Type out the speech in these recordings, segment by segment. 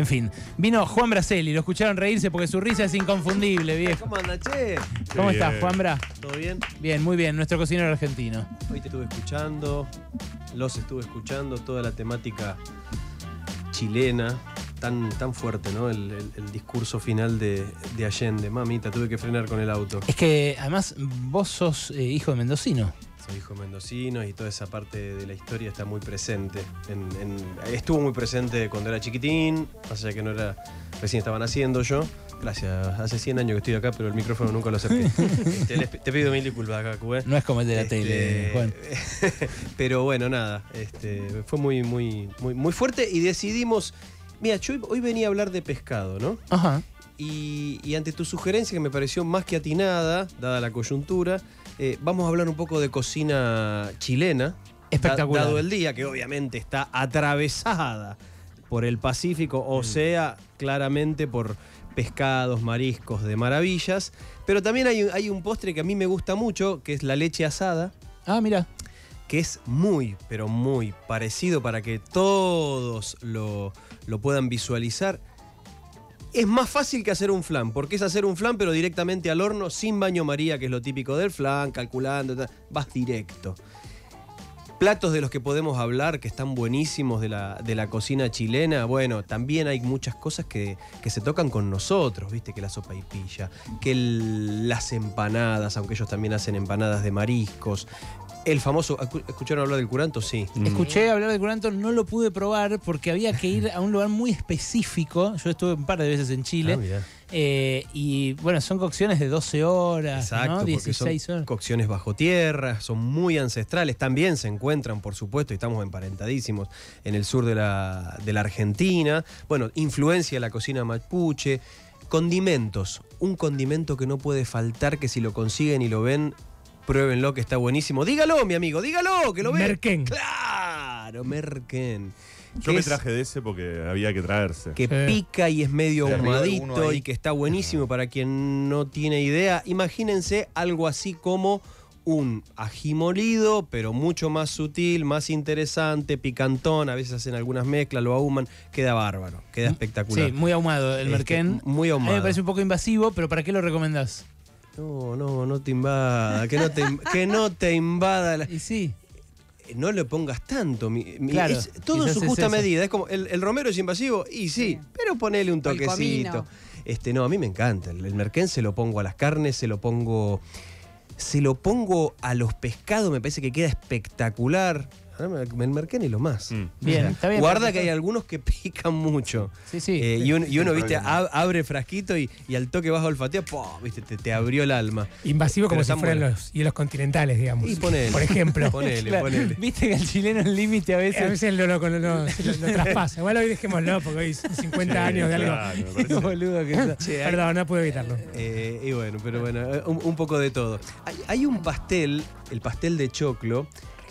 En fin, vino Juan Braceli, lo escucharon reírse porque su risa es inconfundible, viejo. ¿Cómo anda, che? ¿Cómo estás, bien. Juan Bra? ¿Todo bien? Bien, muy bien, nuestro cocinero argentino. Hoy te estuve escuchando, los estuve escuchando, toda la temática chilena, tan, tan fuerte, ¿no? El, el- el discurso final de, de Allende. Mamita, tuve que frenar con el auto. Es que además vos sos eh, hijo de mendocino. Soy hijo mendocino y toda esa parte de la historia está muy presente. En- en- estuvo muy presente cuando era chiquitín, más allá que no era, recién estaban haciendo yo. Gracias, hace 100 años que estoy acá, pero el micrófono nunca lo. Este, les- te pido mil disculpas acá, Cubé. No es como el de la Este, tele, Juan. pero bueno, nada, este, fue muy, muy, muy, muy fuerte y decidimos. Mira, yo hoy- hoy venía a hablar de pescado, ¿no? Ajá. Y, y ante tu sugerencia, que me pareció más que atinada, dada la coyuntura, eh, vamos a hablar un poco de cocina chilena. Espectacular. da- Dado el día, que obviamente está atravesada por el Pacífico, o sea, claramente por pescados, mariscos de maravillas. Pero también hay, un- hay un postre que a mí me gusta mucho, que es la leche asada Ah, mira. que es muy, pero muy parecido para que todos lo, lo puedan visualizar. Es más fácil que hacer un flan, porque es hacer un flan, pero directamente al horno, sin baño María, que es lo típico del flan, calculando, vas directo. Platos de los que podemos hablar, que están buenísimos de la, de la cocina chilena, bueno, también hay muchas cosas que, que se tocan con nosotros, viste, que la sopa y pilla, que las empanadas, aunque ellos también hacen empanadas de mariscos, el famoso, ¿escu- ¿escucharon hablar del curanto? Sí. Escuché hablar de curanto, no lo pude probar porque había que ir a un lugar muy específico. Yo estuve un par de veces en Chile. Ah, eh, y bueno, son cocciones de 12 horas, Exacto, ¿no? porque 16 son horas. cocciones bajo tierra, son muy ancestrales, también se encuentran, por supuesto, y estamos emparentadísimos en el sur de la, de la Argentina. Bueno, influencia de la cocina mapuche. Condimentos, un condimento que no puede faltar, que si lo consiguen y lo ven, pruébenlo, que está buenísimo. Dígalo, mi amigo, dígalo, que lo ven. Merquén. Claro, Merquén. Yo me traje de ese porque había que traerse. que Sí. pica y es medio ahumadito y que está buenísimo para quien no tiene idea. Imagínense algo así como un ají molido, pero mucho más sutil, más interesante, picantón. A veces hacen algunas mezclas, lo ahuman. Queda bárbaro, queda espectacular. Sí, muy ahumado el Este, merquén. muy A mí me ahumado. parece un poco invasivo, pero ¿para qué lo recomendás? No, no, no te invada. Que no te, que no te invada. la- Y sí. No le pongas tanto. mi- mi- Claro, es todo en su justa medida. Es como el, el romero es invasivo, y sí, pero ponele un toquecito. Este, no, a mí me encanta. El, el merquén se lo pongo a las carnes, se lo pongo. Se lo pongo a los pescados, me parece que queda espectacular. Me- El merquén y lo más. Mm. Bien, está bien. Guarda perfecto. que hay algunos que pican mucho. Sí, sí. Eh, y, un- y uno, viste, ab- abre frasquito y, y al toque vas a olfatear, ¡pum! viste, te, te abrió el alma. Invasivo como Pero si están fueran buenos. los hielos continentales, digamos. Y ponele. Por ejemplo. Ponele, Claro, ponele. Viste que el chileno el límite a A veces. veces lo, lo, lo- lo- se lo- lo traspasa. Igual hoy dejémoslo porque hoy son 50 años de algo. Claro, me parece- boludo que sos. Che, hay- Perdón, no puedo evitarlo. Eh, y bueno, pero bueno, eh, un, un poco de todo. Hay, hay un pastel, el pastel de choclo,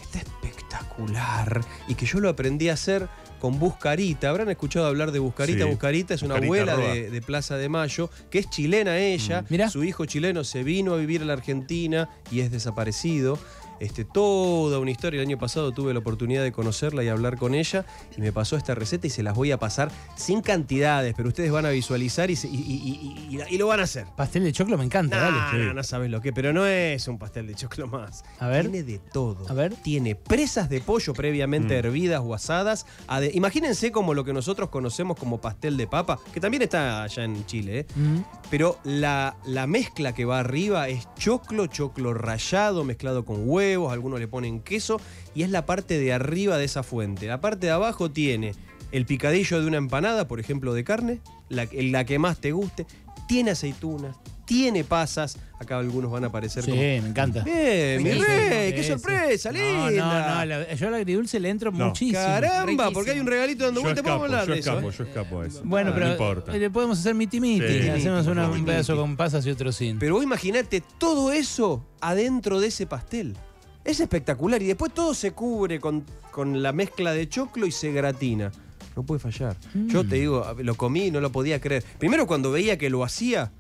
está espectacular y que yo lo aprendí a hacer con Buscarita. ¿Habrán escuchado hablar de Buscarita? Sí. Buscarita es una Buscarita abuela de, de Plaza de Mayo, que es chilena ella. Mm. Su hijo chileno se vino a vivir a la Argentina y es desaparecido. Este, toda una historia. El año pasado tuve la oportunidad de conocerla y hablar con ella y me pasó esta receta y se las voy a pasar sin cantidades, pero ustedes van a visualizar y, se- y- y- y- y- y lo van a hacer. Pastel de choclo me encanta, No, dale. no, no sabes lo que, pero no es un pastel de choclo más. A ver. Tiene de todo. A ver. Tiene presas de pollo previamente Mm. hervidas o asadas. ade- Imagínense como lo que nosotros conocemos como pastel de papa, que también está allá en Chile, ¿eh? Mm. pero la, la mezcla que va arriba es choclo, choclo rallado, mezclado con huevos, algunos le ponen queso, y es la parte de arriba de esa fuente. La parte de abajo tiene el picadillo de una empanada, por ejemplo, de carne, la, la que más te guste, tiene aceitunas, tiene pasas, acá algunos van a aparecer Sí, como... me encanta. Bien, mi rey, qué sorpresa, No, linda. no, no, la- yo al agridulce le entro No. muchísimo. Caramba, Riquísimo. porque hay un regalito dando vuelta, podemos hablar yo de eso. escapo, ¿eh? yo escapo a eso. Bueno, Ah, pero No importa. eh, le podemos hacer miti miti. Sí. Hacemos una- un pedazo con pasas y otro sin. Pero vos imaginate todo eso adentro de ese pastel. Es espectacular. Y después todo se cubre con, con la mezcla de choclo y se gratina. No puede fallar. Yo te digo, lo comí y no lo podía creer. Primero cuando veía que lo hacía,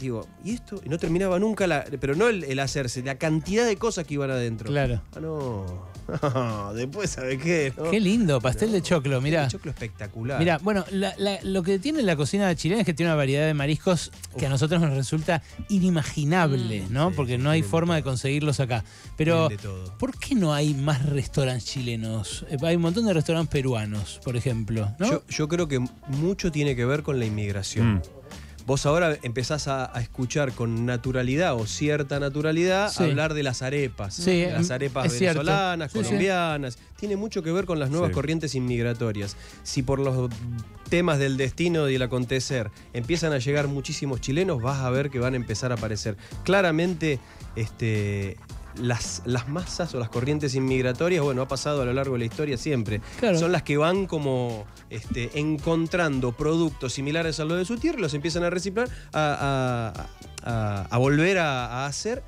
digo, ¿y esto? Y no terminaba nunca, la, pero no el, el hacerse, la cantidad de cosas que iban adentro. Claro. Ah, no. Después, ¿sabe qué? no? Qué lindo, pastel de choclo, mirá. El choclo espectacular. Mira, bueno, la- la- lo que tiene la cocina chilena es que tiene una variedad de mariscos que a nosotros nos resulta inimaginable, ¿no? Sí, Porque no hay forma de conseguirlos acá. Pero. ¿por qué no hay más restaurantes chilenos? Eh, Hay un montón de restaurantes peruanos, por ejemplo, ¿no? Yo, yo creo que mucho tiene que ver con la inmigración. Mm. Vos ahora empezás a, a escuchar con naturalidad o cierta naturalidad Sí. hablar de las arepas. Sí, de las arepas es cierto. venezolanas, Sí, sí. colombianas. Tiene mucho que ver con las nuevas Sí. corrientes inmigratorias. Si por los temas del destino y el acontecer empiezan a llegar muchísimos chilenos, vas a ver que van a empezar a aparecer. Claramente, este. Las, las masas o las corrientes inmigratorias, bueno, ha pasado a lo largo de la historia siempre. Claro. Son las que van como este, encontrando productos similares a los de su tierra, los empiezan a reciclar, a, a- a- a volver a, hacer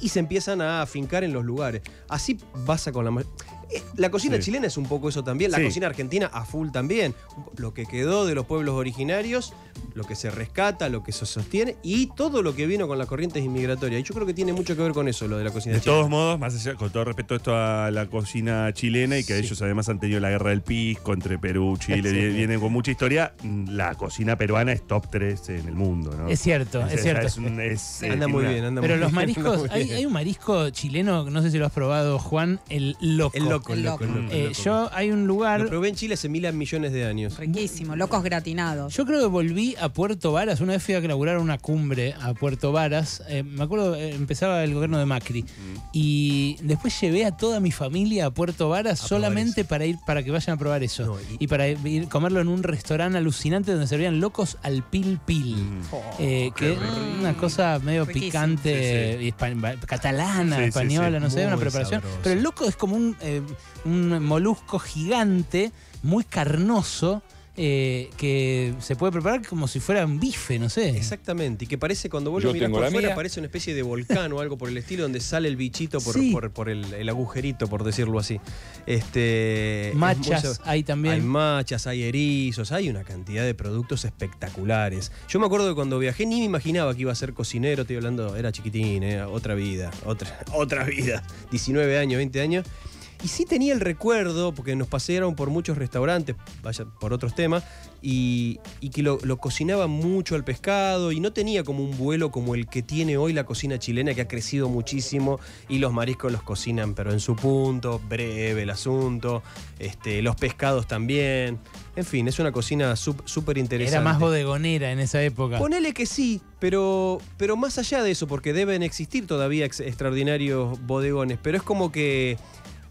y se empiezan a afincar en los lugares. Así pasa con la ma- eh, La cocina Sí. chilena es un poco eso también, la Sí. cocina argentina a full también. Lo que quedó de los pueblos originarios, lo que se rescata, lo que se sostiene y todo lo que vino con las corrientes inmigratorias. Y yo creo que tiene mucho que ver con eso, lo de la cocina De chilena. todos modos, más allá, con todo respeto esto a la cocina chilena y que Sí. ellos además han tenido la guerra del pisco entre Perú, Chile, vienen con mucha historia, mm, la cocina peruana es top 3 en el mundo, ¿no? Es cierto, es cierto. es un- es, eh, Anda muy una- bien, anda Pero muy los bien, mariscos, hay, hay un marisco chileno, no sé si lo has probado, Juan, el loco. El loco, loco, el loco. loco, el Eh, loco. yo hay un lugar. Lo probé en Chile hace mil millones de años. Riquísimo, locos gratinados. Yo creo que volví a Puerto Varas. Una vez fui a inaugurar una cumbre a Puerto Varas. Eh, me acuerdo, eh, empezaba el gobierno de Macri. Y después llevé a toda mi familia a Puerto Varas A solamente para ir para que vayan a probar eso. No, y... y- para ir comerlo en un restaurante alucinante donde servían locos al pil pil. Mm. Eh, que es una cosa medio Riquísimo. picante, catalana, Sí, española, sí. no sé, una preparación. sabroso. Pero el loco es como un, eh, un molusco gigante, muy carnoso, eh, que se puede preparar como si fuera un bife, no sé. Exactamente, y que parece cuando vos Yo lo mirás tengo por la fuera, mía. parece una especie de volcán o algo por el estilo, donde sale el bichito por, Sí. por, por el, el agujerito, por decirlo así. Este, es muy Machas hay también. Hay machas, hay erizos, hay una cantidad de productos espectaculares. Yo me acuerdo que cuando viajé ni me imaginaba que iba a ser cocinero, estoy hablando, era chiquitín, era otra vida, otra, otra vida, 19 años, 20 años. Y sí tenía el recuerdo, porque nos pasearon por muchos restaurantes, vaya, por otros temas, y, y que lo, lo cocinaba mucho al pescado y no tenía como un vuelo como el que tiene hoy la cocina chilena, que ha crecido muchísimo y los mariscos los cocinan, pero en su punto, breve el asunto, este, los pescados también. En fin, es una cocina sup- súper interesante. Era más bodegonera en esa época. Ponele que sí, pero, pero más allá de eso, porque deben existir todavía ex- extraordinarios bodegones, pero es como que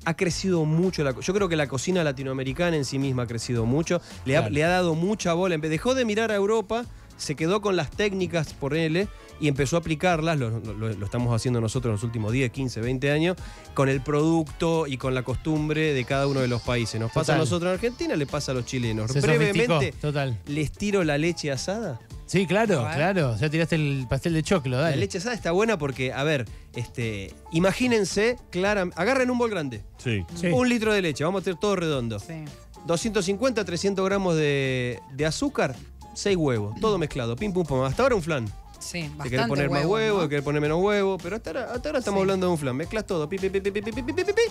ha crecido mucho. La, yo creo que la cocina latinoamericana en sí misma ha crecido mucho, le ha, Claro. le ha dado mucha bola. Dejó de mirar a Europa, se quedó con las técnicas por él y empezó a aplicarlas, lo, lo- lo estamos haciendo nosotros en los últimos 10, 15, 20 años, con el producto y con la costumbre de cada uno de los países. Nos pasa a nosotros en Argentina, le pasa a los chilenos. Se Brevemente, total. les tiro la leche asada. Sí, claro, ver. claro. Ya tiraste el pastel de choclo, La dale. leche asada está buena porque, a ver, este, imagínense, clara, agarren un bol grande, Sí. Sí. un litro de leche, vamos a tener todo redondo. Sí. 250, 300 gramos de, de azúcar, 6 huevos, todo mezclado, pim pum pum. Hasta ahora un flan. Sí, Te bastante querés poner más huevo, huevo, ¿no? te querés poner menos huevo, pero hasta ahora, hasta ahora estamos Sí. hablando de un flan. Mezclas todo, pi, pi, pi, pi, pi, pi, pi, pi, pi, pi, pi.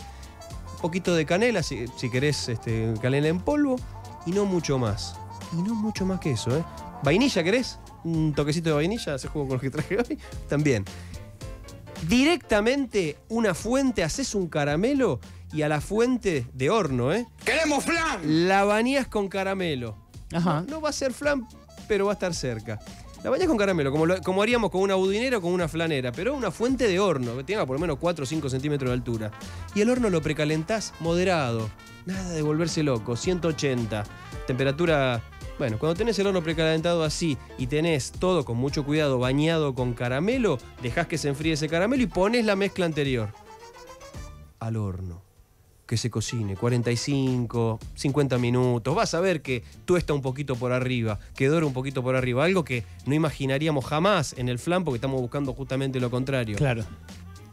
Un poquito de canela, si, si querés este, canela en polvo, y no mucho más. Y no mucho más que eso, ¿eh? ¿Vainilla querés? Un toquecito de vainilla, ese juego con lo que traje hoy. También. Directamente una fuente, haces un caramelo y a la fuente de horno, ¿eh? ¡Queremos flan! La bañás con caramelo. Ajá. No, no va a ser flan, pero va a estar cerca. La bañás con caramelo, como, lo- como haríamos con una budinera o con una flanera, pero una fuente de horno, que tenga por lo menos 4 o 5 centímetros de altura. Y el horno lo precalentás moderado. Nada de volverse loco, 180. Temperatura. Bueno, cuando tenés el horno precalentado así y tenés todo con mucho cuidado bañado con caramelo, dejás que se enfríe ese caramelo y pones la mezcla anterior. Al horno que se cocine, 45, 50 minutos. Vas a ver que tuesta un poquito por arriba, que dora un poquito por arriba. Algo que no imaginaríamos jamás en el flan porque estamos buscando justamente lo contrario. Claro.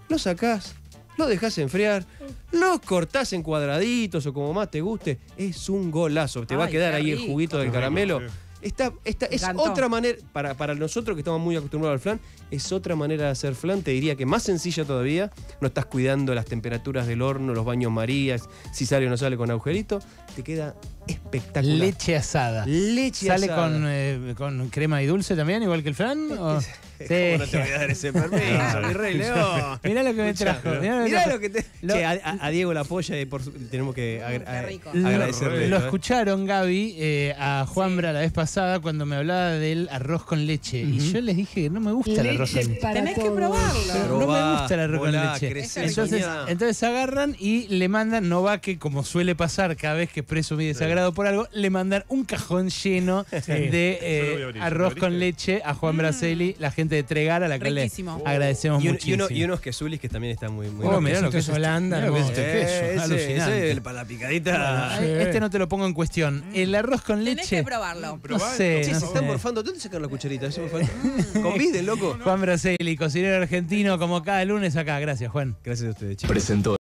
Lo sacás, lo dejás enfriar, lo cortás en cuadraditos o como más te guste. Es un golazo. Te va a Ay, quedar qué ahí el rico. juguito del caramelo. Esta, esta es encantó. otra manera, para, para nosotros que estamos muy acostumbrados al flan, es otra manera de hacer flan, te diría que más sencilla todavía. No estás cuidando las temperaturas del horno, los baños marías, si sale o no sale con agujerito. Te queda espectacular. Leche asada. Leche ¿Sale asada. con, eh, con crema y dulce también, igual que el o- ¿Cómo no te voy a dar ese permiso, mi rey León? Mirá lo que me trajo. Mirá lo que, Mirá trajo. lo que te. Lo- Che, a, Diego la polla y por su- tenemos que agra-. Lo- agradecerle. Lo ¿eh? escucharon, Gaby, eh, a Juanbra la vez pasada cuando me hablaba del arroz con leche. Y yo les dije que no me gusta el arroz con leche. Tenés que probarlo. Pero no me gusta el arroz volá, con leche. Entonces, entonces agarran y le mandan, no va que como suele pasar cada vez que expreso mi desagrado por algo, le mandan un cajón lleno de eh, abrir, arroz ¿lo con leche a Juan Braceli, la gente de Tregar, a la que le Riquísimo. agradecemos Y, un- y muchísimo. uno- y unos quesulis que también están muy, muy Oh, ricos. mirá lo que es quesitos este- Holanda, mirá lo que es este queso, Eh, ese- alucinante. ese, para la picadita. Ay, Este no te lo pongo en cuestión. El arroz con Tenés leche. que probarlo. No sé, Che, no se están morfando. ¿Dónde sacan la cucharita? Eso me falta. Conviden, loco. Juan Braceli, cocinero argentino, como cada lunes acá. Gracias, Juan. Gracias a ustedes, chicos. Presentó